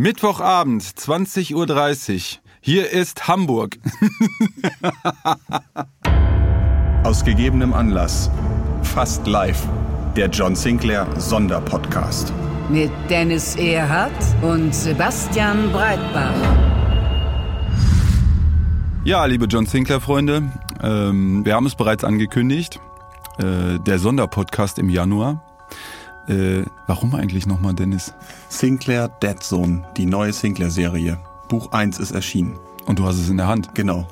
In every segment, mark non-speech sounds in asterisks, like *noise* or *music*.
Mittwochabend, 20.30 Uhr. Hier ist Hamburg. *laughs* Aus gegebenem Anlass. Fast live. Der John Sinclair Sonderpodcast. Mit Dennis Erhardt und Sebastian Breitbach. Ja, liebe John Sinclair-Freunde, ähm, wir haben es bereits angekündigt. Äh, der Sonderpodcast im Januar. Äh, warum eigentlich nochmal, Dennis? Sinclair Dead Zone, die neue Sinclair-Serie. Buch 1 ist erschienen. Und du hast es in der Hand. Genau.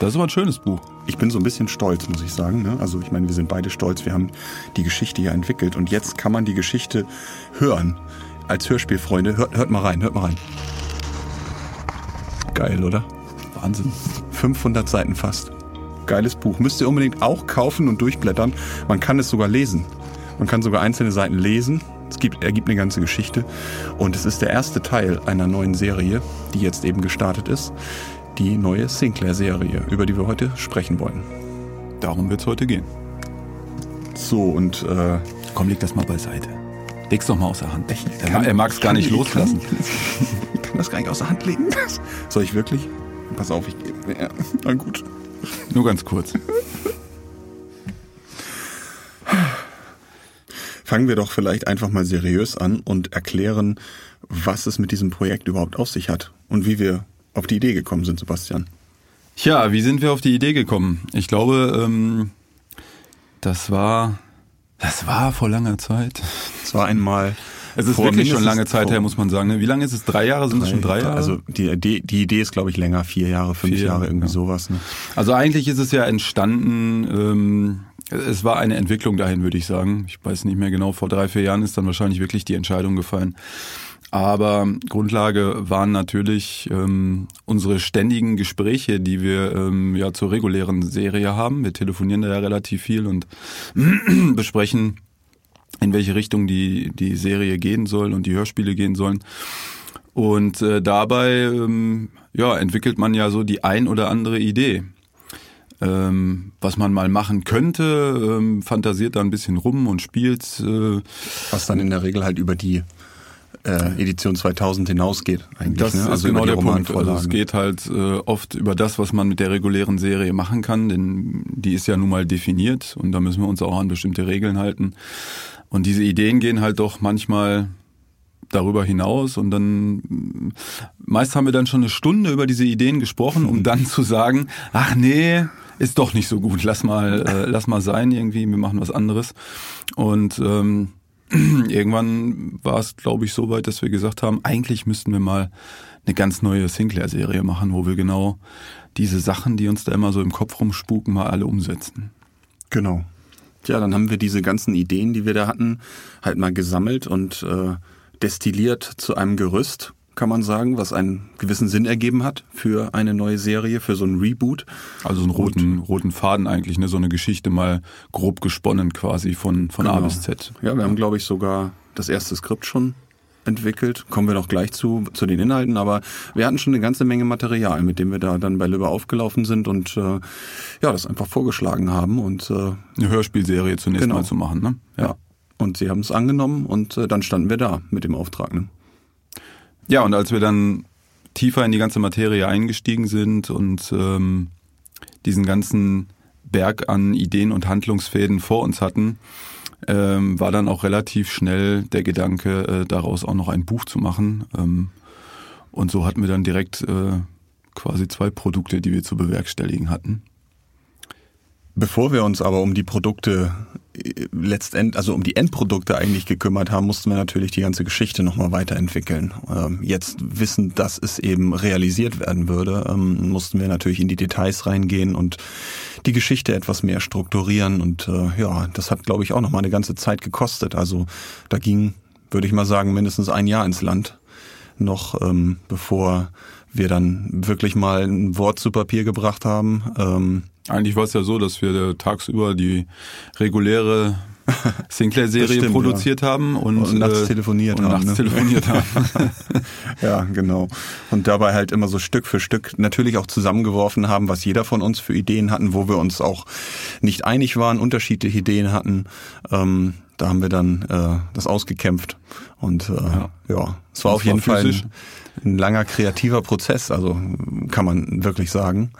Das ist aber ein schönes Buch. Ich bin so ein bisschen stolz, muss ich sagen. Ne? Also ich meine, wir sind beide stolz. Wir haben die Geschichte hier entwickelt und jetzt kann man die Geschichte hören. Als Hörspielfreunde. Hört, hört mal rein, hört mal rein. Geil, oder? Wahnsinn. 500 Seiten fast. Geiles Buch. Müsst ihr unbedingt auch kaufen und durchblättern. Man kann es sogar lesen. Man kann sogar einzelne Seiten lesen. Es gibt, ergibt eine ganze Geschichte. Und es ist der erste Teil einer neuen Serie, die jetzt eben gestartet ist. Die neue Sinclair-Serie, über die wir heute sprechen wollen. Darum wird es heute gehen. So, und äh, Komm, leg das mal beiseite. Leg's doch mal aus der Hand. er er mag es gar nicht ich loslassen. Kann, *laughs* ich kann das gar nicht aus der Hand legen. *laughs* Soll ich wirklich? Pass auf, ich. Ja, na gut. Nur ganz kurz. Fangen wir doch vielleicht einfach mal seriös an und erklären, was es mit diesem Projekt überhaupt auf sich hat und wie wir auf die Idee gekommen sind, Sebastian. Tja, wie sind wir auf die Idee gekommen? Ich glaube, ähm, das war, das war vor langer Zeit. Es war einmal. Es ist vor wirklich schon lange Zeit her, muss man sagen. ne? Wie lange ist es? Drei Jahre? Sind es schon drei Jahre? Also die Idee, die Idee ist, glaube ich, länger, vier Jahre, fünf Vier, Jahre, irgendwie ja. sowas. Ne? Also eigentlich ist es ja entstanden, ähm, es war eine Entwicklung dahin, würde ich sagen. Ich weiß nicht mehr genau, vor drei, vier Jahren ist dann wahrscheinlich wirklich die Entscheidung gefallen. Aber Grundlage waren natürlich ähm, unsere ständigen Gespräche, die wir ähm, ja zur regulären Serie haben. Wir telefonieren da ja relativ viel und *clears throat* besprechen, in welche Richtung die, die Serie gehen soll und die Hörspiele gehen sollen. Und äh, dabei ähm, ja, entwickelt man ja so die ein oder andere Idee. Ähm, was man mal machen könnte, ähm, fantasiert da ein bisschen rum und spielt. Äh, Was dann in der Regel halt über die äh, Edition 2000 hinausgeht. Eigentlich, das ne? ist Also genau über der Punkt. Also es geht halt äh, oft über das, was man mit der regulären Serie machen kann, denn die ist ja nun mal definiert und da müssen wir uns auch an bestimmte Regeln halten. Und diese Ideen gehen halt doch manchmal darüber hinaus und dann meist haben wir dann schon eine Stunde über diese Ideen gesprochen, um *laughs* dann zu sagen, ach nee, ist doch nicht so gut, lass mal, äh, lass mal sein irgendwie, wir machen was anderes. Und ähm, *clears throat* irgendwann war es, glaube ich, so weit, dass wir gesagt haben, eigentlich müssten wir mal eine ganz neue Sinclair-Serie machen, wo wir genau diese Sachen, die uns da immer so im Kopf rumspuken, mal alle umsetzen. Genau. Ja, dann haben wir diese ganzen Ideen, die wir da hatten, halt mal gesammelt und äh, destilliert zu einem Gerüst, kann man sagen, was einen gewissen Sinn ergeben hat für eine neue Serie, für so ein Reboot. Also einen roten, roten Faden eigentlich, ne? so eine Geschichte mal grob gesponnen quasi von, von A Genau. bis Z. Ja, wir haben, glaube ich, sogar das erste Skript schon entwickelt. Kommen wir noch gleich zu, zu den Inhalten, aber wir hatten schon eine ganze Menge Material, mit dem wir da dann bei Lübbe aufgelaufen sind und äh, ja, das einfach vorgeschlagen haben und äh, Eine Hörspielserie zunächst Genau. mal zu machen, ne? ja. Und sie haben es angenommen und äh, dann standen wir da mit dem Auftrag. Ne? Ja, und als wir dann tiefer in die ganze Materie eingestiegen sind und ähm, diesen ganzen Berg an Ideen und Handlungsfäden vor uns hatten, ähm, war dann auch relativ schnell der Gedanke, äh, daraus auch noch ein Buch zu machen. Ähm, und so hatten wir dann direkt äh, quasi zwei Produkte, die wir zu bewerkstelligen hatten. Bevor wir uns aber um die Produkte letztend, also um die Endprodukte eigentlich gekümmert haben, mussten wir natürlich die ganze Geschichte nochmal weiterentwickeln. Ähm, jetzt wissen, dass es eben realisiert werden würde, ähm, mussten wir natürlich in die Details reingehen und die Geschichte etwas mehr strukturieren und äh, ja, das hat glaube ich auch nochmal eine ganze Zeit gekostet. Also da ging würde ich mal sagen, mindestens ein Jahr ins Land, noch ähm, bevor wir dann wirklich mal ein Wort zu Papier gebracht haben. Ähm, Eigentlich war es ja so, dass wir tagsüber die reguläre *laughs* Sinclair-Serie produziert haben und, Und nachts äh, telefoniert und haben, Nachts ne? telefoniert haben. *laughs* ja, genau. Und dabei halt immer so Stück für Stück natürlich auch zusammengeworfen haben, was jeder von uns für Ideen hatten, wo wir uns auch nicht einig waren, unterschiedliche Ideen hatten. Ähm, da haben wir dann äh, das ausgekämpft. Und äh, ja. ja, es war Und auf jeden zwar Fall ein, ein langer kreativer Prozess, also kann man wirklich sagen.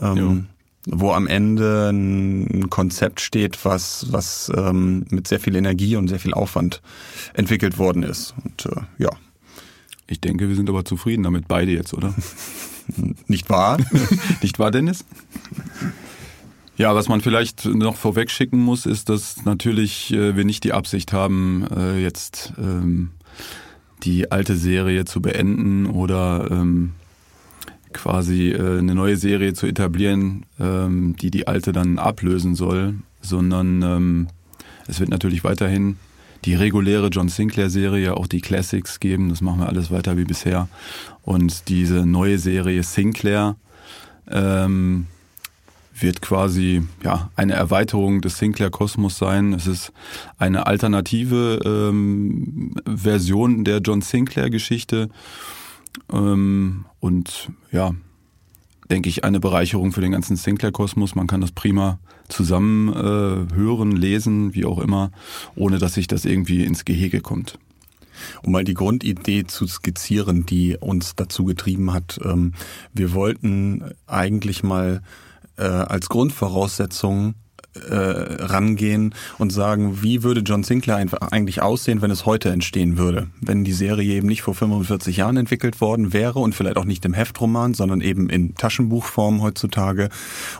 Ähm, wo am Ende ein Konzept steht, was, was ähm, mit sehr viel Energie und sehr viel Aufwand entwickelt worden ist. Und äh, ja, Ich denke, wir sind aber zufrieden damit, beide jetzt, oder? *laughs* nicht wahr? *laughs* Nicht wahr, Dennis? Ja, was man vielleicht noch vorweg schicken muss, ist, dass natürlich äh, wir nicht die Absicht haben, äh, jetzt ähm, die alte Serie zu beenden oder ähm, quasi äh, eine neue Serie zu etablieren, ähm, die die alte dann ablösen soll, sondern ähm, es wird natürlich weiterhin die reguläre John Sinclair-Serie, auch die Classics geben. Das machen wir alles weiter wie bisher. Und diese neue Serie Sinclair ähm, wird quasi ja eine Erweiterung des Sinclair-Kosmos sein. Es ist eine alternative ähm, Version der John Sinclair-Geschichte ähm, und ja, denke ich, eine Bereicherung für den ganzen Sinclair-Kosmos. Man kann das prima zusammen äh, hören, lesen, wie auch immer, ohne dass sich das irgendwie ins Gehege kommt. Um mal die Grundidee zu skizzieren, die uns dazu getrieben hat. Ähm, wir wollten eigentlich mal äh, als Grundvoraussetzung äh, rangehen und sagen, wie würde John Sinclair eigentlich aussehen, wenn es heute entstehen würde? Wenn die Serie eben nicht vor 45 Jahren entwickelt worden wäre und vielleicht auch nicht im Heftroman, sondern eben in Taschenbuchform heutzutage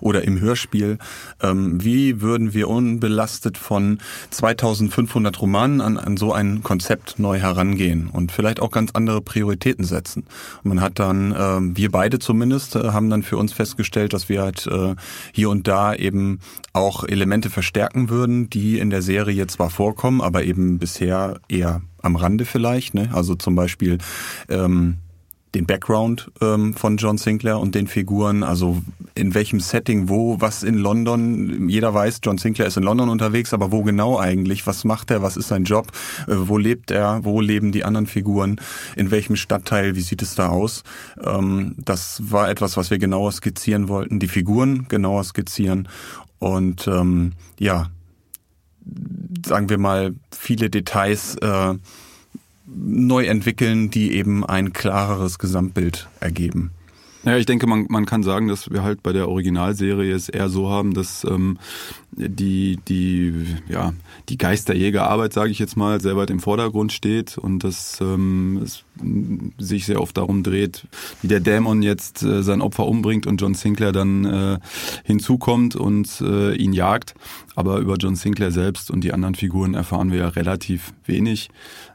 oder im Hörspiel. Ähm, wie würden wir unbelastet von 2500 Romanen an, an so ein Konzept neu herangehen und vielleicht auch ganz andere Prioritäten setzen? Und man hat dann, ähm, wir beide zumindest, äh, haben dann für uns festgestellt, dass wir halt äh, hier und da eben auch Elemente verstärken würden, die in der Serie zwar vorkommen, aber eben bisher eher am Rande vielleicht. Ne? Also zum Beispiel ähm, den Background ähm, von John Sinclair und den Figuren, also in welchem Setting, wo, was in London. Jeder weiß, John Sinclair ist in London unterwegs, aber wo genau eigentlich? Was macht er? Was ist sein Job? Äh, wo lebt er? Wo leben die anderen Figuren? In welchem Stadtteil? Wie sieht es da aus? Ähm, das war etwas, was wir genauer skizzieren wollten. Die Figuren genauer skizzieren und ähm, ja, sagen wir mal, viele Details äh, neu entwickeln, die eben ein klareres Gesamtbild ergeben. Ja, ich denke, man, man kann sagen, dass wir halt bei der Originalserie es eher so haben, dass ähm, die, die, ja, die Geisterjägerarbeit, sage ich jetzt mal, sehr weit im Vordergrund steht und dass ähm, es sich sehr oft darum dreht, wie der Dämon jetzt äh, sein Opfer umbringt und John Sinclair dann äh, hinzukommt und äh, ihn jagt. Aber über John Sinclair selbst und die anderen Figuren erfahren wir ja relativ wenig.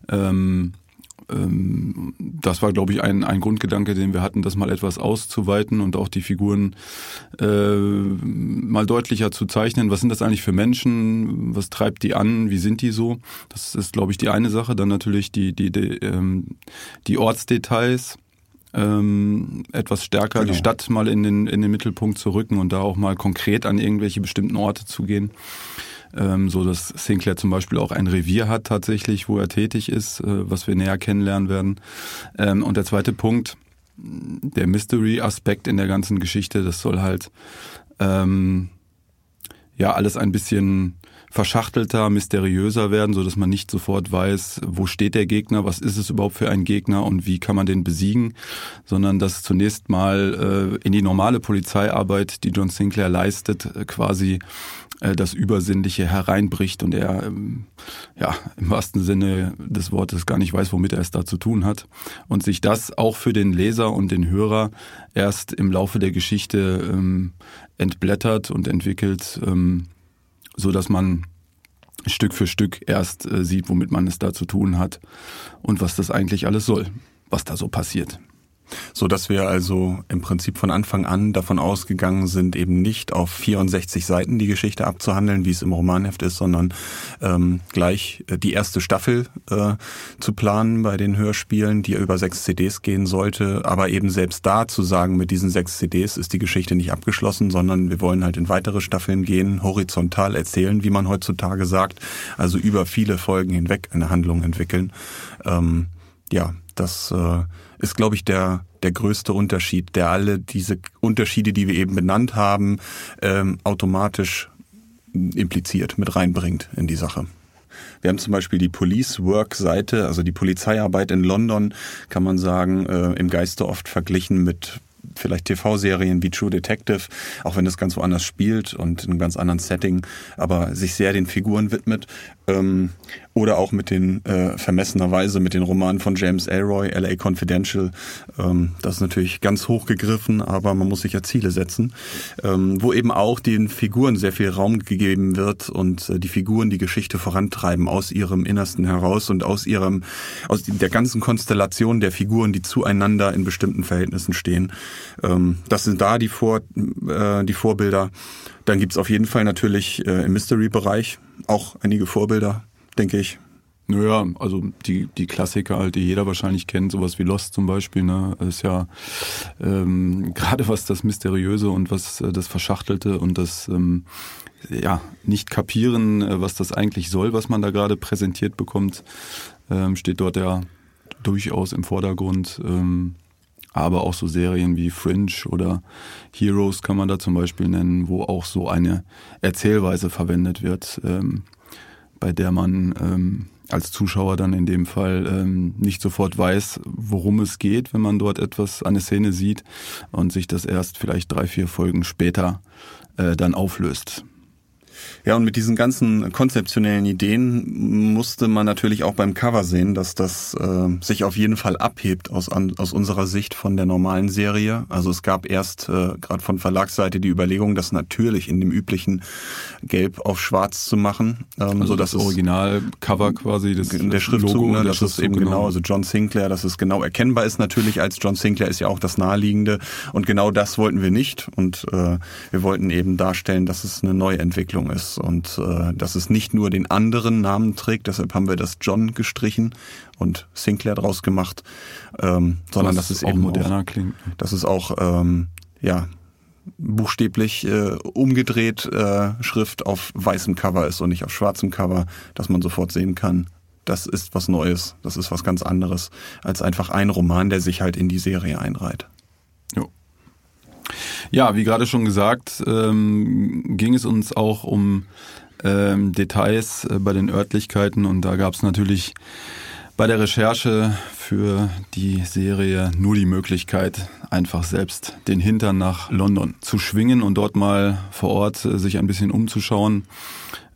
Ähm, ähm, das war, glaube ich, ein, ein Grundgedanke, den wir hatten, das mal etwas auszuweiten und auch die Figuren äh, mal deutlicher zu zeichnen. Was sind das eigentlich für Menschen? Was treibt die an? Wie sind die so? Das ist, glaube ich, die eine Sache. Dann natürlich die, die, die, ähm, die Ortsdetails. Ähm, etwas stärker Genau. die Stadt mal in den, in den Mittelpunkt zu rücken und da auch mal konkret an irgendwelche bestimmten Orte zu gehen ähm, so dass Sinclair zum Beispiel auch ein Revier hat tatsächlich, wo er tätig ist, äh, was wir näher kennenlernen werden. Ähm, und der zweite Punkt, der Mystery-Aspekt in der ganzen Geschichte, das soll halt ähm, ja alles ein bisschen verschachtelter, mysteriöser werden, so dass man nicht sofort weiß, wo steht der Gegner, was ist es überhaupt für ein Gegner und wie kann man den besiegen, sondern dass zunächst mal äh, in die normale Polizeiarbeit, die John Sinclair leistet, äh, quasi äh, das Übersinnliche hereinbricht und er ähm, ja im wahrsten Sinne des Wortes gar nicht weiß, womit er es da zu tun hat und sich das auch für den Leser und den Hörer erst im Laufe der Geschichte ähm, entblättert und entwickelt, ähm, so dass man Stück für Stück erst äh, sieht, womit man es da zu tun hat und was das eigentlich alles soll, was da so passiert. So dass wir also im Prinzip von Anfang an davon ausgegangen sind, eben nicht auf 64 Seiten die Geschichte abzuhandeln, wie es im Romanheft ist, sondern ähm, gleich äh, die erste Staffel äh, zu planen bei den Hörspielen, die über sechs CDs gehen sollte. Aber eben selbst da zu sagen, mit diesen sechs CDs ist die Geschichte nicht abgeschlossen, sondern wir wollen halt in weitere Staffeln gehen, horizontal erzählen, wie man heutzutage sagt, also über viele Folgen hinweg eine Handlung entwickeln. Ähm, ja, das äh, ist, glaube ich, der, der größte Unterschied, der alle diese Unterschiede, die wir eben benannt haben, ähm, automatisch impliziert, mit reinbringt in die Sache. Wir haben zum Beispiel die Police Work Seite, also die Polizeiarbeit in London, kann man sagen, äh, im Geiste oft verglichen mit vielleicht TV-Serien wie True Detective, auch wenn das ganz woanders spielt und in einem ganz anderen Setting, aber sich sehr den Figuren widmet. Ähm, oder auch mit den äh, vermessenerweise mit den Romanen von James Elroy, LA Confidential. Ähm, das ist natürlich ganz hoch gegriffen, aber man muss sich ja Ziele setzen, ähm, wo eben auch den Figuren sehr viel Raum gegeben wird und äh, die Figuren die Geschichte vorantreiben aus ihrem Innersten heraus und aus ihrem aus der ganzen Konstellation der Figuren, die zueinander in bestimmten Verhältnissen stehen. Ähm, das sind da die Vor äh, die Vorbilder. Dann gibt's auf jeden Fall natürlich äh, im Mystery-Bereich auch einige Vorbilder, denke ich. Naja, also die, die Klassiker halt, die jeder wahrscheinlich kennt, sowas wie Lost zum Beispiel, ne, ist ja ähm, *laughs* gerade was das Mysteriöse und was äh, das Verschachtelte und das ähm, ja nicht kapieren, äh, was das eigentlich soll, was man da gerade präsentiert bekommt, ähm, steht dort ja durchaus im Vordergrund. Ähm, aber auch so Serien wie Fringe oder Heroes kann man da zum Beispiel nennen, wo auch so eine Erzählweise verwendet wird, ähm, bei der man ähm, als Zuschauer dann in dem Fall ähm, nicht sofort weiß, worum es geht, wenn man dort etwas, eine Szene sieht und sich das erst vielleicht drei, vier Folgen später äh, dann auflöst. Ja, und mit diesen ganzen konzeptionellen Ideen musste man natürlich auch beim Cover sehen, dass das äh, sich auf jeden Fall abhebt aus, an, aus unserer Sicht von der normalen Serie. Also es gab erst äh, gerade von Verlagsseite die Überlegung, das natürlich in dem üblichen Gelb auf Schwarz zu machen. Ähm, also so dass das Originalcover quasi, das der Schriftzug, Logo, ne, das ist eben genau. genau, also John Sinclair, dass es genau erkennbar ist natürlich als John Sinclair ist ja auch das naheliegende und genau das wollten wir nicht und äh, wir wollten eben darstellen, dass es eine Neuentwicklung ist und äh, dass es nicht nur den anderen Namen trägt, deshalb haben wir das John gestrichen und Sinclair draus gemacht, ähm, sondern dass es eben moderner auch, klingt. Dass es auch ähm, ja buchstäblich äh, umgedreht äh, Schrift auf weißem Cover ist und nicht auf schwarzem Cover, dass man sofort sehen kann, das ist was Neues, das ist was ganz anderes als einfach ein Roman, der sich halt in die Serie einreiht. Ja, wie gerade schon gesagt, ähm, ging es uns auch um ähm, Details äh, bei den Örtlichkeiten und da gab es natürlich bei der Recherche für die Serie nur die Möglichkeit, einfach selbst den Hintern nach London zu schwingen und dort mal vor Ort äh, sich ein bisschen umzuschauen,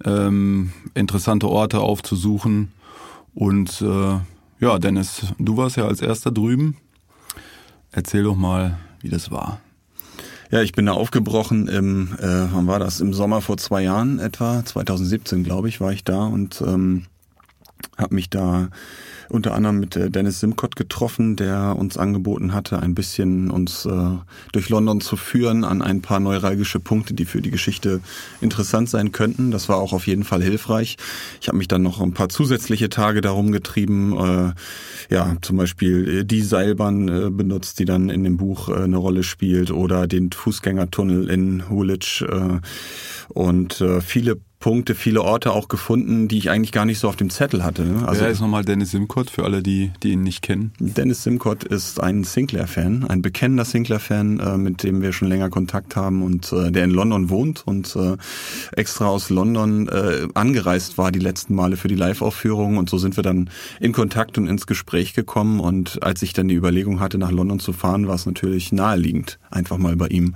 ähm, interessante Orte aufzusuchen. Und äh, ja, Dennis, du warst ja als erster drüben. Erzähl doch mal, wie das war. Ja, ich bin da aufgebrochen im, äh, wann war das? Im Sommer vor zwei Jahren etwa, 2017 glaube ich, war ich da und ähm, habe mich da unter anderem mit äh, Dennis Simcott getroffen, der uns angeboten hatte, ein bisschen uns äh, durch London zu führen an ein paar neuralgische Punkte, die für die Geschichte interessant sein könnten. Das war auch auf jeden Fall hilfreich. Ich habe mich dann noch ein paar zusätzliche Tage darum getrieben, äh, ja, zum Beispiel äh, die Seilbahn äh, benutzt, die dann in dem Buch äh, eine Rolle spielt, oder den Fußgängertunnel in Woolwich und viele Punkte, viele Orte auch gefunden, die ich eigentlich gar nicht so auf dem Zettel hatte. Ne? Also, Wer ist nochmal Dennis Simcott für alle, die, die ihn nicht kennen? Dennis Simcott ist ein Sinclair-Fan, ein bekennender Sinclair-Fan, äh, mit dem wir schon länger Kontakt haben und äh, der in London wohnt und äh, extra aus London angereist war die letzten Male für die Live-Aufführung und so sind wir dann in Kontakt und ins Gespräch gekommen und als ich dann die Überlegung hatte, nach London zu fahren, war es natürlich naheliegend, einfach mal bei ihm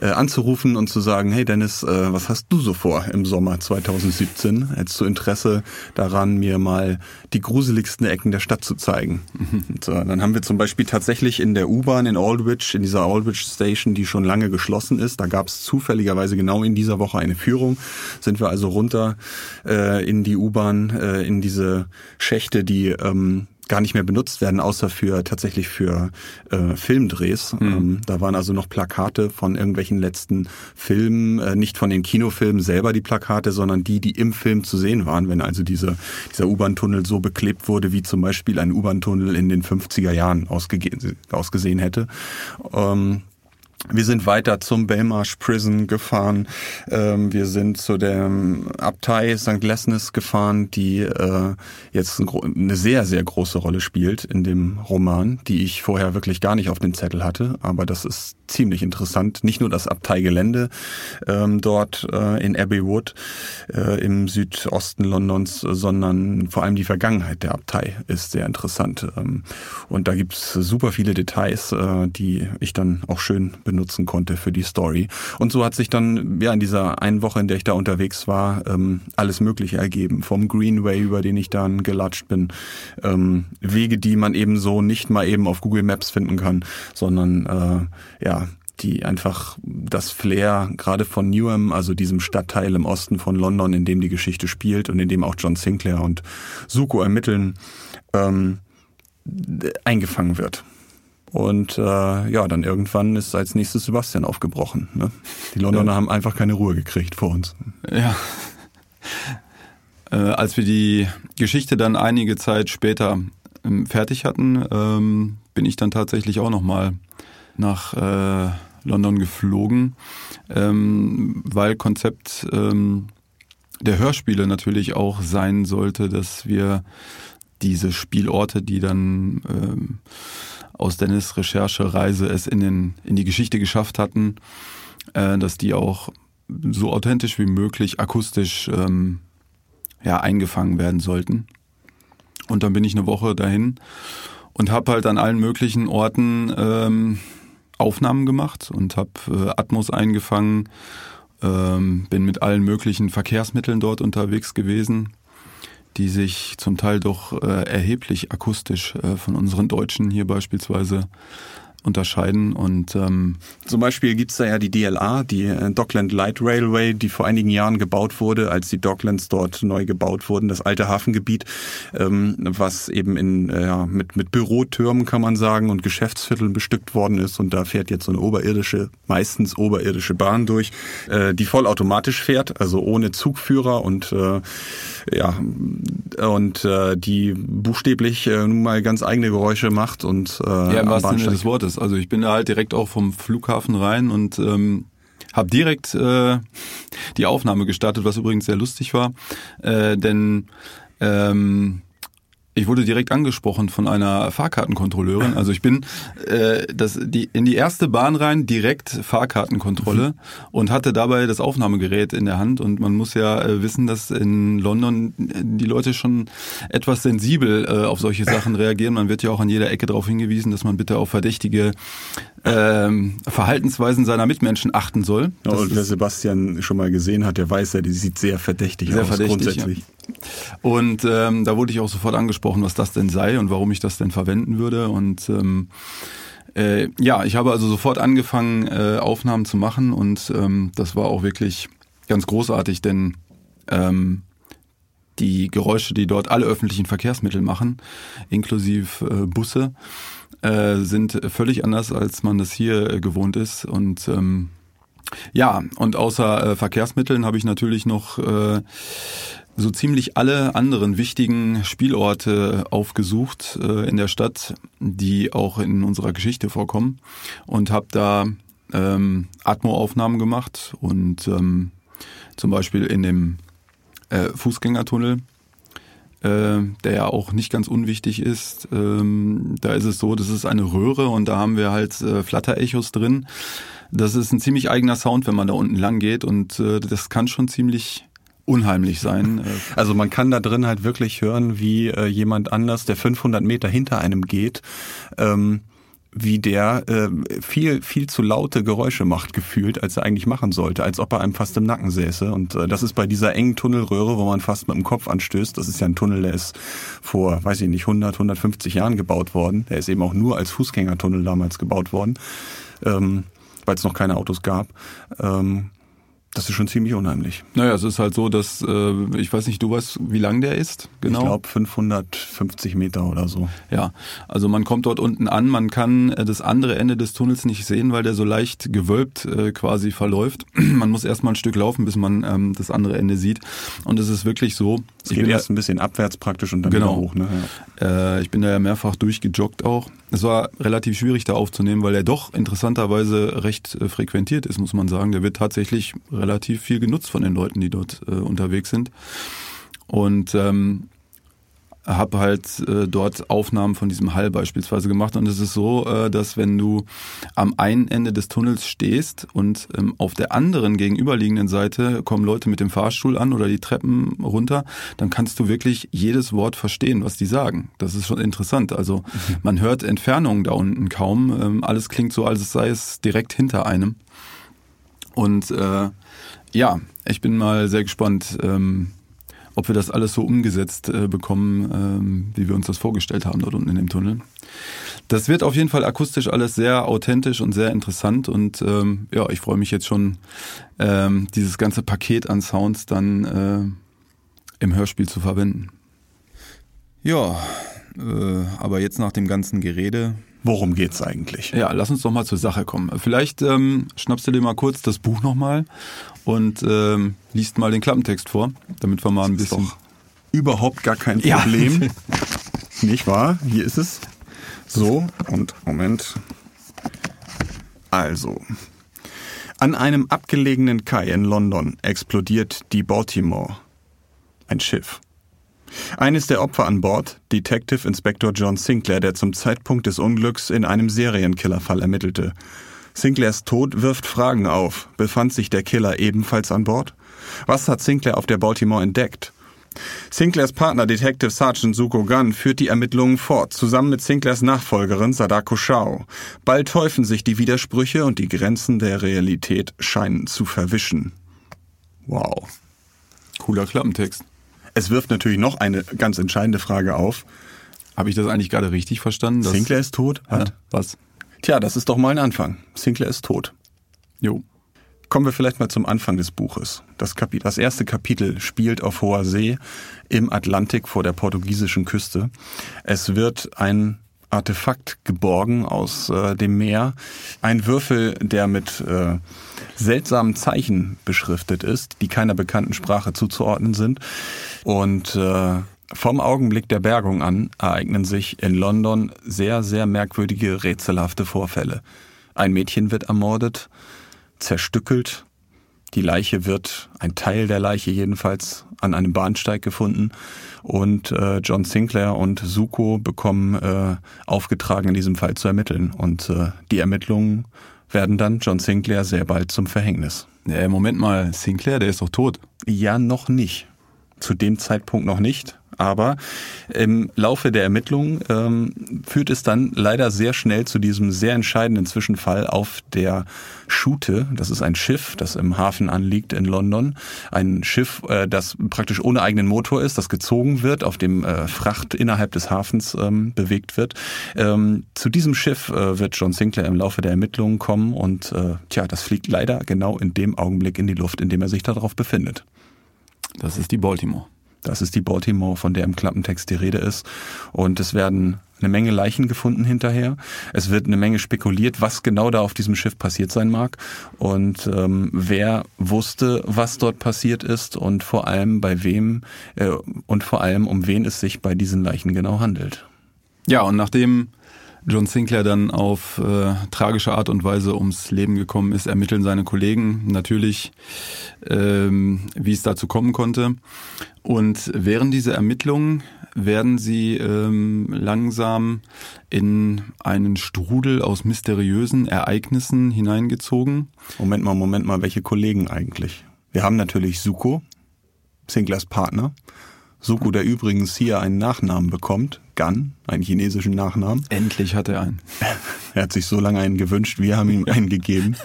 anzurufen und zu sagen, hey Dennis, was hast du so vor im Sommer? 2017. Hättest du Interesse daran, mir mal die gruseligsten Ecken der Stadt zu zeigen? Und, äh, dann haben wir zum Beispiel tatsächlich in der U-Bahn in Aldwych, in dieser Aldwych Station, die schon lange geschlossen ist, da gab es zufälligerweise genau in dieser Woche eine Führung, sind wir also runter äh, in die U-Bahn, äh, in diese Schächte, die ähm, gar nicht mehr benutzt werden, außer für tatsächlich für äh, Filmdrehs. Mhm. Ähm, da waren also noch Plakate von irgendwelchen letzten Filmen, äh, nicht von den Kinofilmen selber die Plakate, sondern die, die im Film zu sehen waren, wenn also diese, dieser U-Bahn-Tunnel so beklebt wurde, wie zum Beispiel ein U-Bahn-Tunnel in den 50er Jahren ausgesehen hätte. Ähm, wir sind weiter zum Belmarsh Prison gefahren. Ähm, wir sind zu der Abtei St. Lesnes gefahren, die äh, jetzt eine sehr, sehr große Rolle spielt in dem Roman, die ich vorher wirklich gar nicht auf dem Zettel hatte. Aber das ist ziemlich interessant. Nicht nur das Abteigelände ähm, dort äh, in Abbey Wood äh, im Südosten Londons, sondern vor allem die Vergangenheit der Abtei ist sehr interessant. Ähm, und da gibt's super viele Details, äh, die ich dann auch schön benutzen konnte für die Story. Und so hat sich dann ja in dieser einen Woche, in der ich da unterwegs war, ähm, alles Mögliche ergeben. Vom Greenway, über den ich dann gelatscht bin, ähm, Wege, die man eben so nicht mal eben auf Google Maps finden kann, sondern äh, ja die einfach das Flair gerade von Newham, also diesem Stadtteil im Osten von London, in dem die Geschichte spielt und in dem auch John Sinclair und Suko ermitteln, ähm, eingefangen wird. Und äh, ja, dann irgendwann ist als nächstes Sebastian aufgebrochen. Ne? Die Londoner ja. haben einfach keine Ruhe gekriegt vor uns. Ja. Äh, als wir die Geschichte dann einige Zeit später ähm, fertig hatten, ähm, bin ich dann tatsächlich auch nochmal nach äh, London geflogen, ähm, weil Konzept ähm, der Hörspiele natürlich auch sein sollte, dass wir diese Spielorte, die dann ähm, aus Dennis Recherchereise es in, den, in die Geschichte geschafft hatten, äh, dass die auch so authentisch wie möglich akustisch ähm, ja, eingefangen werden sollten. Und dann bin ich eine Woche dahin und habe halt an allen möglichen Orten ähm, Aufnahmen gemacht und habe äh, Atmos eingefangen, ähm, bin mit allen möglichen Verkehrsmitteln dort unterwegs gewesen die sich zum Teil doch äh, erheblich akustisch äh, von unseren Deutschen hier beispielsweise unterscheiden. Und ähm, zum Beispiel gibt's da ja die DLA, die äh, Dockland Light Railway, die vor einigen Jahren gebaut wurde, als die Docklands dort neu gebaut wurden, das alte Hafengebiet, ähm, was eben in äh, ja, mit mit Bürotürmen kann man sagen und Geschäftsvierteln bestückt worden ist. Und da fährt jetzt so eine oberirdische, meistens oberirdische Bahn durch, äh, die vollautomatisch fährt, also ohne Zugführer und äh, ja und äh, die buchstäblich äh, nun mal ganz eigene Geräusche macht und äh, ja, im wahrsten Sinne des Wortes. Also ich bin da halt direkt auch vom Flughafen rein und ähm, habe direkt äh, die Aufnahme gestartet, was übrigens sehr lustig war, äh, denn ähm, ich wurde direkt angesprochen von einer Fahrkartenkontrolleurin. Also ich bin äh, das, die, in die erste Bahn rein, direkt Fahrkartenkontrolle mhm. und hatte dabei das Aufnahmegerät in der Hand. Und man muss ja äh, wissen, dass in London die Leute schon etwas sensibel äh, auf solche Sachen reagieren. Man wird ja auch an jeder Ecke darauf hingewiesen, dass man bitte auf verdächtige ähm, Verhaltensweisen seiner Mitmenschen achten soll. Ja, und wer Sebastian schon mal gesehen hat, der weiß ja, die sieht sehr verdächtig sehr aus verdächtig, grundsätzlich. Ja. Und ähm, da wurde ich auch sofort angesprochen, was das denn sei und warum ich das denn verwenden würde. Und ähm, äh, ja, ich habe also sofort angefangen, äh, Aufnahmen zu machen und ähm, das war auch wirklich ganz großartig, denn ähm, die Geräusche, die dort alle öffentlichen Verkehrsmittel machen, inklusive äh, Busse, äh, sind völlig anders, als man das hier äh, gewohnt ist. Und ähm, ja, und außer äh, Verkehrsmitteln habe ich natürlich noch äh, so ziemlich alle anderen wichtigen Spielorte aufgesucht äh, in der Stadt, die auch in unserer Geschichte vorkommen und habe da ähm, Atmo-Aufnahmen gemacht und ähm, zum Beispiel in dem äh, Fußgängertunnel, äh, der ja auch nicht ganz unwichtig ist. Ähm, da ist es so, das ist eine Röhre und da haben wir halt äh, Flatterechos drin. Das ist ein ziemlich eigener Sound, wenn man da unten lang geht und äh, das kann schon ziemlich unheimlich sein. Also man kann da drin halt wirklich hören, wie äh, jemand anders, der 500 Meter hinter einem geht, ähm, wie der äh, viel viel zu laute Geräusche macht gefühlt, als er eigentlich machen sollte, als ob er einem fast im Nacken säße. Und äh, das ist bei dieser engen Tunnelröhre, wo man fast mit dem Kopf anstößt. Das ist ja ein Tunnel, der ist vor, weiß ich nicht, 100, 150 Jahren gebaut worden. Der ist eben auch nur als Fußgängertunnel damals gebaut worden, ähm, weil es noch keine Autos gab. Ähm, Das ist schon ziemlich unheimlich. Naja, es ist halt so, dass, äh, ich weiß nicht, du weißt, wie lang der ist? Genau. Ich glaube 550 Meter oder so. Ja, also man kommt dort unten an, man kann äh, das andere Ende des Tunnels nicht sehen, weil der so leicht gewölbt äh, quasi verläuft. *clears throat* man muss erstmal ein Stück laufen, bis man ähm, das andere Ende sieht. Und es ist wirklich so. Es geht erst ein bisschen abwärts praktisch und dann genau. wieder hoch. Ne? Ja. Äh, ich bin da ja mehrfach durchgejoggt auch. Es war relativ schwierig da aufzunehmen, weil er doch interessanterweise recht äh, frequentiert ist, muss man sagen. Der wird tatsächlich relativ viel genutzt von den Leuten, die dort äh, unterwegs sind. Und ähm, habe halt äh, dort Aufnahmen von diesem Hall beispielsweise gemacht und es ist so, äh, dass wenn du am einen Ende des Tunnels stehst und ähm, auf der anderen gegenüberliegenden Seite kommen Leute mit dem Fahrstuhl an oder die Treppen runter, dann kannst du wirklich jedes Wort verstehen, was die sagen. Das ist schon interessant. Also mhm. man hört Entfernungen da unten kaum. Ähm, alles klingt so, als sei es direkt hinter einem. Und äh, ja, ich bin mal sehr gespannt, ähm, ob wir das alles so umgesetzt äh, bekommen, ähm, wie wir uns das vorgestellt haben dort unten in dem Tunnel. Das wird auf jeden Fall akustisch alles sehr authentisch und sehr interessant und ähm, ja, ich freue mich jetzt schon, ähm, dieses ganze Paket an Sounds dann äh, im Hörspiel zu verwenden. Ja, äh, aber jetzt nach dem ganzen Gerede Worum geht's eigentlich? Ja, lass uns doch mal zur Sache kommen. Vielleicht ähm, schnappst du dir mal kurz das Buch nochmal und ähm, liest mal den Klappentext vor, damit wir mal ein bisschen. Ist doch überhaupt gar kein Problem. Ja. *laughs* Nicht wahr? Hier ist es. So, und Moment. Also. An einem abgelegenen Kai in London explodiert die Baltimore. Ein Schiff. Eines der Opfer an Bord, Detective Inspector John Sinclair, der zum Zeitpunkt des Unglücks in einem Serienkillerfall ermittelte. Sinclairs Tod wirft Fragen auf. Befand sich der Killer ebenfalls an Bord? Was hat Sinclair auf der Baltimore entdeckt? Sinclairs Partner Detective Sergeant Suko Gunn führt die Ermittlungen fort, zusammen mit Sinclairs Nachfolgerin Sadako Shao. Bald häufen sich die Widersprüche und die Grenzen der Realität scheinen zu verwischen. Wow. Cooler Klappentext. Es wirft natürlich noch eine ganz entscheidende Frage auf. Habe ich das eigentlich gerade richtig verstanden? Sinclair ist tot? Hat? Ja, was? Tja, das ist doch mal ein Anfang. Sinclair ist tot. Jo. Kommen wir vielleicht mal zum Anfang des Buches. Das, Kapitel, das erste Kapitel spielt auf hoher See im Atlantik vor der portugiesischen Küste. Es wird ein Artefakt geborgen aus äh, dem Meer. Ein Würfel, der mit äh, seltsamen Zeichen beschriftet ist, die keiner bekannten Sprache zuzuordnen sind. Und äh, vom Augenblick der Bergung an ereignen sich in London sehr, sehr merkwürdige, rätselhafte Vorfälle. Ein Mädchen wird ermordet, zerstückelt, die Leiche wird, ein Teil der Leiche jedenfalls, an einem Bahnsteig gefunden und äh, John Sinclair und Suko bekommen äh, aufgetragen, in diesem Fall zu ermitteln. Und äh, die Ermittlungen werden dann John Sinclair sehr bald zum Verhängnis. Ja, Moment mal, Sinclair, der ist doch tot. Ja, noch nicht. Zu dem Zeitpunkt noch nicht. Aber im Laufe der Ermittlungen ähm, führt es dann leider sehr schnell zu diesem sehr entscheidenden Zwischenfall auf der Schute. Das ist ein Schiff, das im Hafen anliegt in London. Ein Schiff, äh, das praktisch ohne eigenen Motor ist, das gezogen wird, auf dem äh, Fracht innerhalb des Hafens ähm, bewegt wird. Ähm, zu diesem Schiff äh, wird John Sinclair im Laufe der Ermittlungen kommen und äh, tja, das fliegt leider genau in dem Augenblick in die Luft, in dem er sich darauf befindet. Das ist die Baltimore. Das ist die Baltimore, von der im Klappentext die Rede ist. Und es werden eine Menge Leichen gefunden hinterher. Es wird eine Menge spekuliert, was genau da auf diesem Schiff passiert sein mag und ähm, wer wusste, was dort passiert ist und vor allem bei wem äh, und vor allem um wen es sich bei diesen Leichen genau handelt. Ja, und nachdem John Sinclair dann auf äh, tragische Art und Weise ums Leben gekommen ist, ermitteln seine Kollegen natürlich, ähm, wie es dazu kommen konnte. Und während dieser Ermittlungen werden sie ähm, langsam in einen Strudel aus mysteriösen Ereignissen hineingezogen. Moment mal, Moment mal, welche Kollegen eigentlich? Wir haben natürlich Suko, Sinclairs Partner. Suko, der übrigens hier einen Nachnamen bekommt, Gan, einen chinesischen Nachnamen. Endlich hat er einen. *laughs* er hat sich so lange einen gewünscht, wir haben ihm einen gegeben.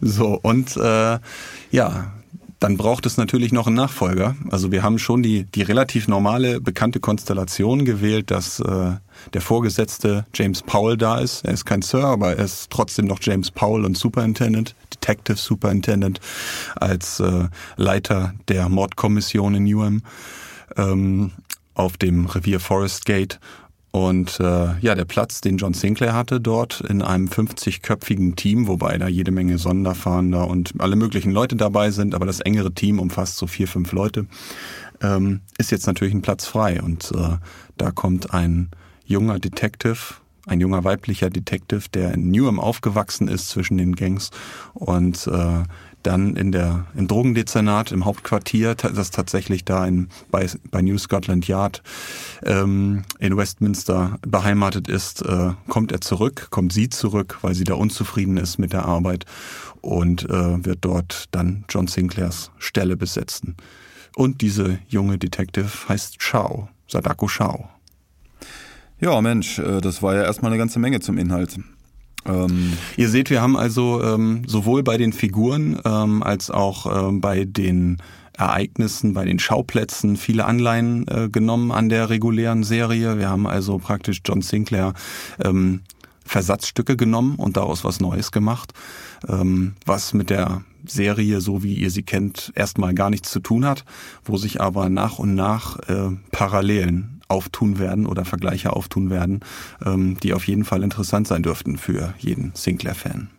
So, und äh, ja, dann braucht es natürlich noch einen Nachfolger. Also wir haben schon die, die relativ normale, bekannte Konstellation gewählt, dass äh, der Vorgesetzte James Powell da ist. Er ist kein Sir, aber er ist trotzdem noch James Powell und Superintendent, Detective Superintendent, als äh, Leiter der Mordkommission in Newham ähm, auf dem Revier Forest Gate und äh, ja, der Platz, den John Sinclair hatte dort in einem 50-köpfigen Team, wobei da jede Menge Sonderfahrender und alle möglichen Leute dabei sind, aber das engere Team umfasst so vier, fünf Leute, ähm, ist jetzt natürlich ein Platz frei. Und äh, da kommt ein junger Detective, ein junger weiblicher Detective, der in Newham aufgewachsen ist zwischen den Gangs und äh, dann in der, im Drogendezernat, im Hauptquartier, das tatsächlich da in, bei, bei New Scotland Yard ähm, in Westminster beheimatet ist, äh, kommt er zurück, kommt sie zurück, weil sie da unzufrieden ist mit der Arbeit und äh, wird dort dann John Sinclairs Stelle besetzen. Und diese junge Detective heißt Shao, Sadako Shao. Ja, Mensch, äh, das war ja erstmal eine ganze Menge zum Inhalt. Ähm, Ihr seht, wir haben also ähm, sowohl bei den Figuren ähm, als auch ähm, bei den Ereignissen, bei den Schauplätzen viele Anleihen äh, genommen an der regulären Serie. Wir haben also praktisch John Sinclair ähm, Versatzstücke genommen und daraus was Neues gemacht, ähm, was mit der Serie, so wie ihr sie kennt, erstmal gar nichts zu tun hat, wo sich aber nach und nach äh, Parallelen auftun werden oder Vergleiche auftun werden, ähm, die auf jeden Fall interessant sein dürften für jeden Sinclair-Fan.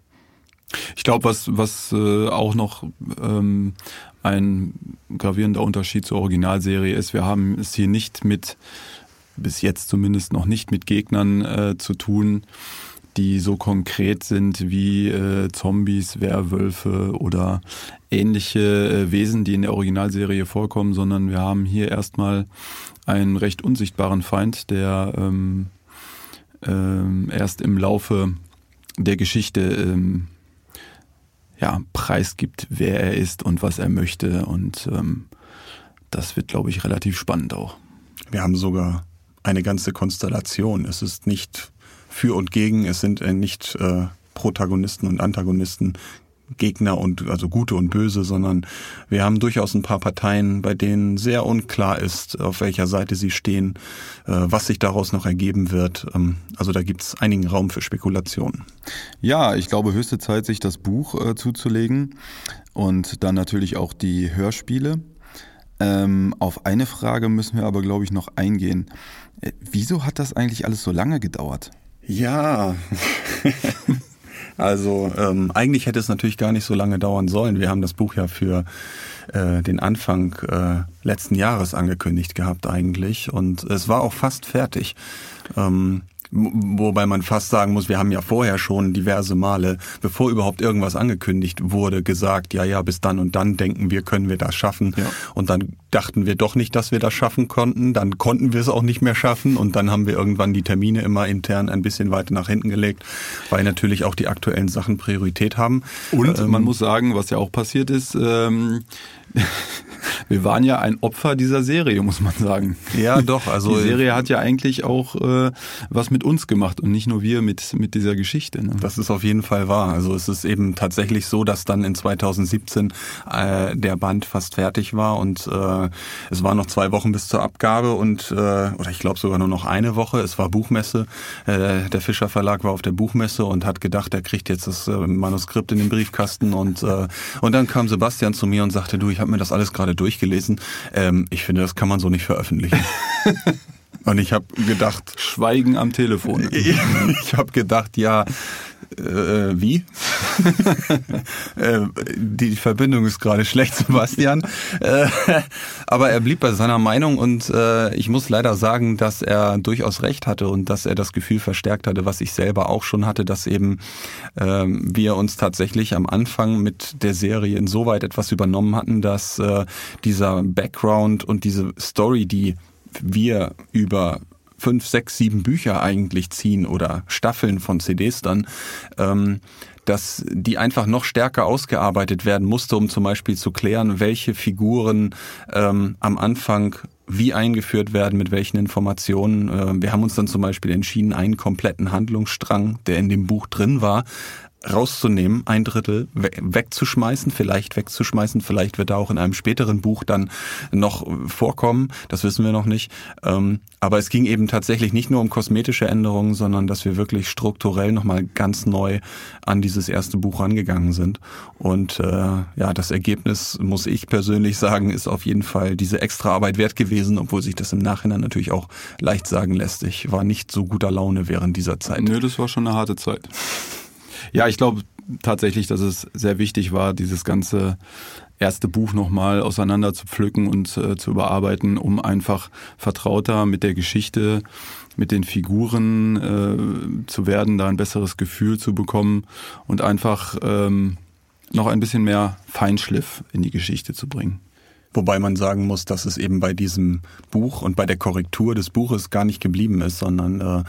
Ich glaube, was, was äh, auch noch ähm, ein gravierender Unterschied zur Originalserie ist, wir haben es hier nicht mit, bis jetzt zumindest noch nicht mit Gegnern äh, zu tun, die so konkret sind wie äh, Zombies, Werwölfe oder ähnliche äh, Wesen, die in der Originalserie vorkommen, sondern wir haben hier erstmal einen recht unsichtbaren Feind, der ähm, ähm, erst im Laufe der Geschichte ähm, ja, preisgibt, wer er ist und was er möchte. Und ähm, das wird, glaube ich, relativ spannend auch. Wir haben sogar eine ganze Konstellation. Es ist nicht für und gegen, es sind äh, nicht äh, Protagonisten und Antagonisten Gegner und also gute und böse, sondern wir haben durchaus ein paar Parteien, bei denen sehr unklar ist, auf welcher Seite sie stehen, äh, was sich daraus noch ergeben wird. Ähm, also da gibt es einigen Raum für Spekulationen. Ja, ich glaube, höchste Zeit, sich das Buch äh, zuzulegen und dann natürlich auch die Hörspiele. Ähm, auf eine Frage müssen wir aber, glaube ich, noch eingehen. Äh, wieso hat das eigentlich alles so lange gedauert? Ja. *laughs* Also ähm, eigentlich hätte es natürlich gar nicht so lange dauern sollen. Wir haben das Buch ja für äh, den Anfang äh, letzten Jahres angekündigt gehabt eigentlich und es war auch fast fertig. Ähm, Wobei man fast sagen muss, wir haben ja vorher schon diverse Male, bevor überhaupt irgendwas angekündigt wurde, gesagt, ja, ja, bis dann und dann denken wir, können wir das schaffen. Ja. Und dann dachten wir doch nicht, dass wir das schaffen konnten. Dann konnten wir es auch nicht mehr schaffen. Und dann haben wir irgendwann die Termine immer intern ein bisschen weiter nach hinten gelegt, weil natürlich auch die aktuellen Sachen Priorität haben. Und ähm, man muss sagen, was ja auch passiert ist, ähm, wir waren ja ein Opfer dieser Serie, muss man sagen. Ja, doch. Also die Serie hat ja eigentlich auch äh, was mit uns gemacht und nicht nur wir mit mit dieser Geschichte. Ne? Das ist auf jeden Fall wahr. Also es ist eben tatsächlich so, dass dann in 2017 äh, der Band fast fertig war und äh, es waren noch zwei Wochen bis zur Abgabe und äh, oder ich glaube sogar nur noch eine Woche. Es war Buchmesse. Äh, der Fischer Verlag war auf der Buchmesse und hat gedacht, er kriegt jetzt das äh, Manuskript in den Briefkasten und äh, und dann kam Sebastian zu mir und sagte, du, ich habe mir das alles gerade durchgelesen. Ähm, ich finde, das kann man so nicht veröffentlichen. *laughs* Und ich habe gedacht. Schweigen am Telefon. *laughs* ich habe gedacht, ja, äh, wie? *laughs* äh, die Verbindung ist gerade schlecht, Sebastian. Äh, aber er blieb bei seiner Meinung und äh, ich muss leider sagen, dass er durchaus recht hatte und dass er das Gefühl verstärkt hatte, was ich selber auch schon hatte, dass eben äh, wir uns tatsächlich am Anfang mit der Serie insoweit etwas übernommen hatten, dass äh, dieser Background und diese Story, die wir über fünf, sechs, sieben Bücher eigentlich ziehen oder Staffeln von CDs dann, ähm, dass die einfach noch stärker ausgearbeitet werden musste, um zum Beispiel zu klären, welche Figuren ähm, am Anfang wie eingeführt werden, mit welchen Informationen. Äh, wir haben uns dann zum Beispiel entschieden, einen kompletten Handlungsstrang, der in dem Buch drin war, rauszunehmen, ein Drittel we wegzuschmeißen, vielleicht wegzuschmeißen, vielleicht wird da auch in einem späteren Buch dann noch vorkommen, das wissen wir noch nicht. Ähm, aber es ging eben tatsächlich nicht nur um kosmetische Änderungen, sondern dass wir wirklich strukturell nochmal ganz neu an dieses erste Buch rangegangen sind. Und äh, ja, das Ergebnis, muss ich persönlich sagen, ist auf jeden Fall diese extra Arbeit wert gewesen, obwohl sich das im Nachhinein natürlich auch leicht sagen lässt. Ich war nicht so guter Laune während dieser Zeit. Nö, das war schon eine harte Zeit. Ja, ich glaube tatsächlich, dass es sehr wichtig war, dieses ganze erste Buch nochmal auseinander zu pflücken und äh, zu überarbeiten, um einfach vertrauter mit der Geschichte, mit den Figuren äh, zu werden, da ein besseres Gefühl zu bekommen und einfach ähm, noch ein bisschen mehr Feinschliff in die Geschichte zu bringen. Wobei man sagen muss, dass es eben bei diesem Buch und bei der Korrektur des Buches gar nicht geblieben ist, sondern äh,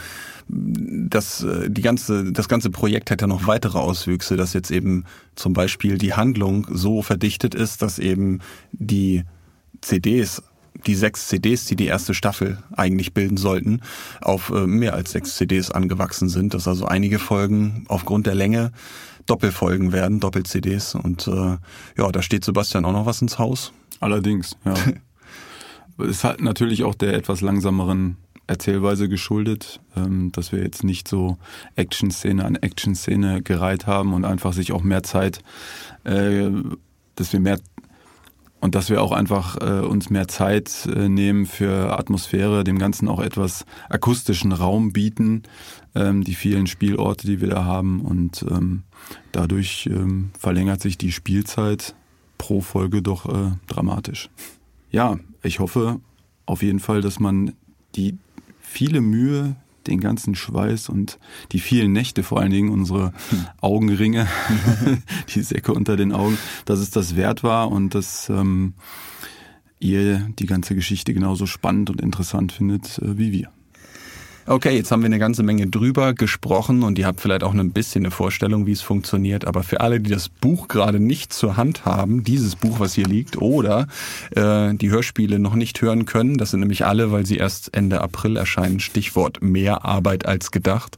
das, äh, die ganze, das ganze Projekt hätte noch weitere Auswüchse, dass jetzt eben zum Beispiel die Handlung so verdichtet ist, dass eben die CDs die sechs CDs, die die erste Staffel eigentlich bilden sollten, auf äh, mehr als sechs CDs angewachsen sind. Dass also einige Folgen aufgrund der Länge Doppelfolgen werden, Doppel-CDs. Und äh, ja, da steht Sebastian auch noch was ins Haus. Allerdings, ja. *laughs* ist halt natürlich auch der etwas langsameren Erzählweise geschuldet, ähm, dass wir jetzt nicht so Action-Szene an Action-Szene gereiht haben und einfach sich auch mehr Zeit, äh, dass wir mehr und dass wir auch einfach äh, uns mehr Zeit äh, nehmen für Atmosphäre, dem Ganzen auch etwas akustischen Raum bieten, ähm, die vielen Spielorte, die wir da haben und ähm, dadurch verlängert sich die Spielzeit pro Folge doch äh, dramatisch. Ja, ich hoffe auf jeden Fall, dass man die viele Mühe, den ganzen Schweiß und die vielen Nächte, vor allen Dingen unsere *laughs* Augenringe, *laughs* die Säcke unter den Augen, dass es das wert war und dass ähm, ihr die ganze Geschichte genauso spannend und interessant findet äh, wie wir. Okay, jetzt haben wir eine ganze Menge drüber gesprochen und ihr habt vielleicht auch ein bisschen eine Vorstellung, wie es funktioniert. Aber für alle, die das Buch gerade nicht zur Hand haben, dieses Buch, was hier liegt, oder äh, die Hörspiele noch nicht hören können, das sind nämlich alle, weil sie erst Ende April erscheinen. Stichwort mehr Arbeit als gedacht.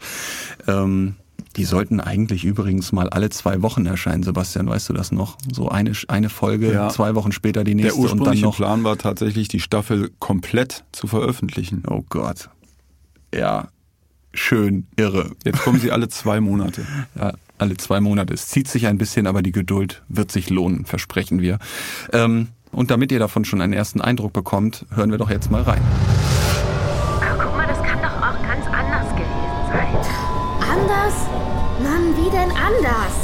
Ähm, die sollten eigentlich übrigens mal alle zwei Wochen erscheinen, Sebastian, weißt du das noch? So eine, eine Folge, ja. zwei Wochen später die nächste Der und dann noch. Plan war tatsächlich, die Staffel komplett zu veröffentlichen. Oh Gott ja, schön irre. Jetzt kommen sie alle zwei Monate. *laughs* Ja, alle zwei Monate. Es zieht sich ein bisschen, aber die Geduld wird sich lohnen, versprechen wir. Ähm, und damit ihr davon schon einen ersten Eindruck bekommt, hören wir doch jetzt mal rein. Ach, guck mal, das kann doch auch ganz anders gewesen sein. Anders? Mann, wie denn anders?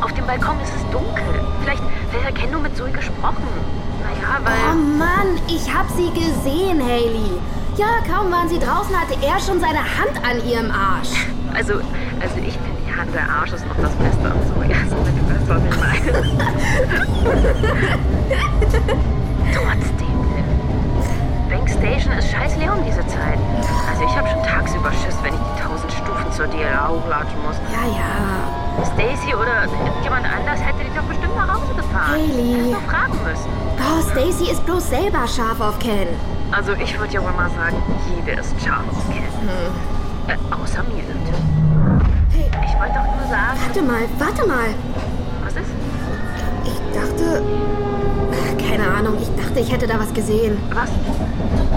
Auf dem Balkon ist es dunkel. Vielleicht, hat Ken nur mit Zoe gesprochen. Naja, weil... Oh Mann, ich hab sie gesehen, Haley. Ja, kaum waren sie draußen, hatte er schon seine Hand an ihrem Arsch. Also, also ich finde, die Hand der Arsch ist noch das Beste an so. *laughs* Ja, so wenn du weißt, was ich meine. *laughs* Trotzdem, Bank Station ist scheiß leer um diese Zeit. Also ich habe schon tagsüber Schiss, wenn ich die tausend Stufen zur DLA hochlatschen muss. Ja, ja. Stacy oder jemand anders hätte dich doch bestimmt nach Hause gefahren. Haley. Hättest nur fragen müssen. Oh, Stacy ist bloß selber scharf auf Ken. Also ich würde ja wohl mal sagen, jede ist scharf auf Ken. Hm. Äh, außer mir natürlich. Hey, Ich wollte doch nur sagen... warte mal, warte mal. Was ist? Ich dachte... Keine Ahnung, ich dachte, ich hätte da was gesehen. Was?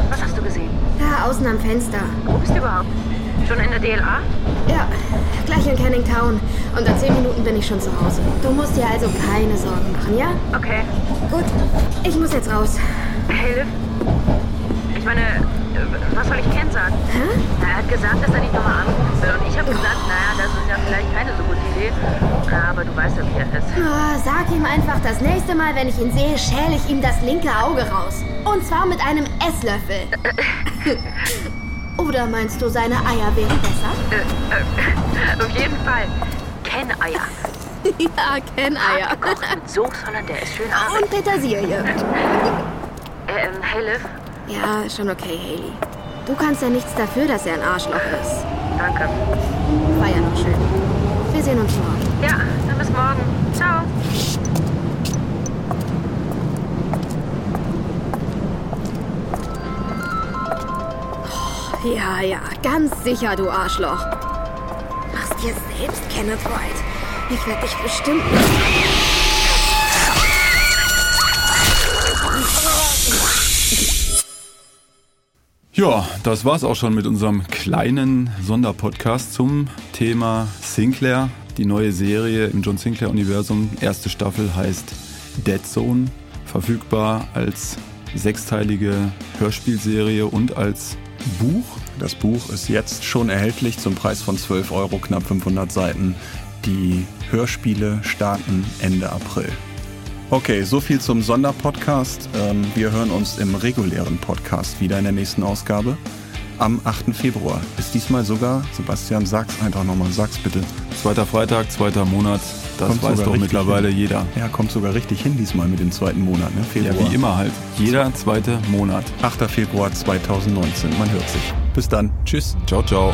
Was hast du gesehen? Da außen am Fenster. Wo bist du überhaupt? Schon in der DLA? Ja, gleich in Canning Town. Und in zehn Minuten bin ich schon zu Hause. Du musst dir also keine Sorgen machen, ja? Okay. Gut, ich muss jetzt raus. Liv. Ich meine, äh, was soll ich Ken sagen? Hä? Er hat gesagt, dass er dich nochmal anrufen will. Und ich habe gesagt, naja, das ist ja vielleicht keine so gute Idee. Aber du weißt ja, wie er ist. Oh, sag ihm einfach, das nächste Mal, wenn ich ihn sehe, schäle ich ihm das linke Auge raus. Und zwar mit einem Esslöffel. *laughs* Oder meinst du, seine Eier wären besser? *laughs* Auf jeden Fall. Ken-Eier. Ja, Ken-Eier. Gekocht mit Soße, sondern der ist schön arm. Und Petersilie. Ähm, hey, Liv. Ja, schon okay, Haley. Du kannst ja nichts dafür, dass er ein Arschloch ist. Danke. War ja noch schön. Wir sehen uns morgen. Ja, dann bis morgen. Ciao. Ja, ja, ganz sicher, du Arschloch. Machst dir selbst Kenneth White. Ich werde dich bestimmt. Ja, das war's auch schon mit unserem kleinen Sonderpodcast zum Thema Sinclair. Die neue Serie im John Sinclair Universum. Erste Staffel heißt Dead Zone. Verfügbar als sechsteilige Hörspielserie und als Buch. Das Buch ist jetzt schon erhältlich zum Preis von 12 Euro, knapp 500 Seiten. Die Hörspiele starten Ende April. Okay, so viel zum Sonderpodcast. Ähm, wir hören uns im regulären Podcast wieder in der nächsten Ausgabe am 8. Februar. Ist diesmal sogar, Sebastian, sag's einfach nochmal, sag's bitte. Zweiter Freitag, zweiter Monat. Das Kommt weiß doch mittlerweile hin. jeder. Ja, kommt sogar richtig hin diesmal mit dem zweiten Monat, ne? Ja, Februar. wie immer halt. Jeder zweite Monat. 8. Februar 2019. Man hört sich. Bis dann. Tschüss. Ciao, ciao.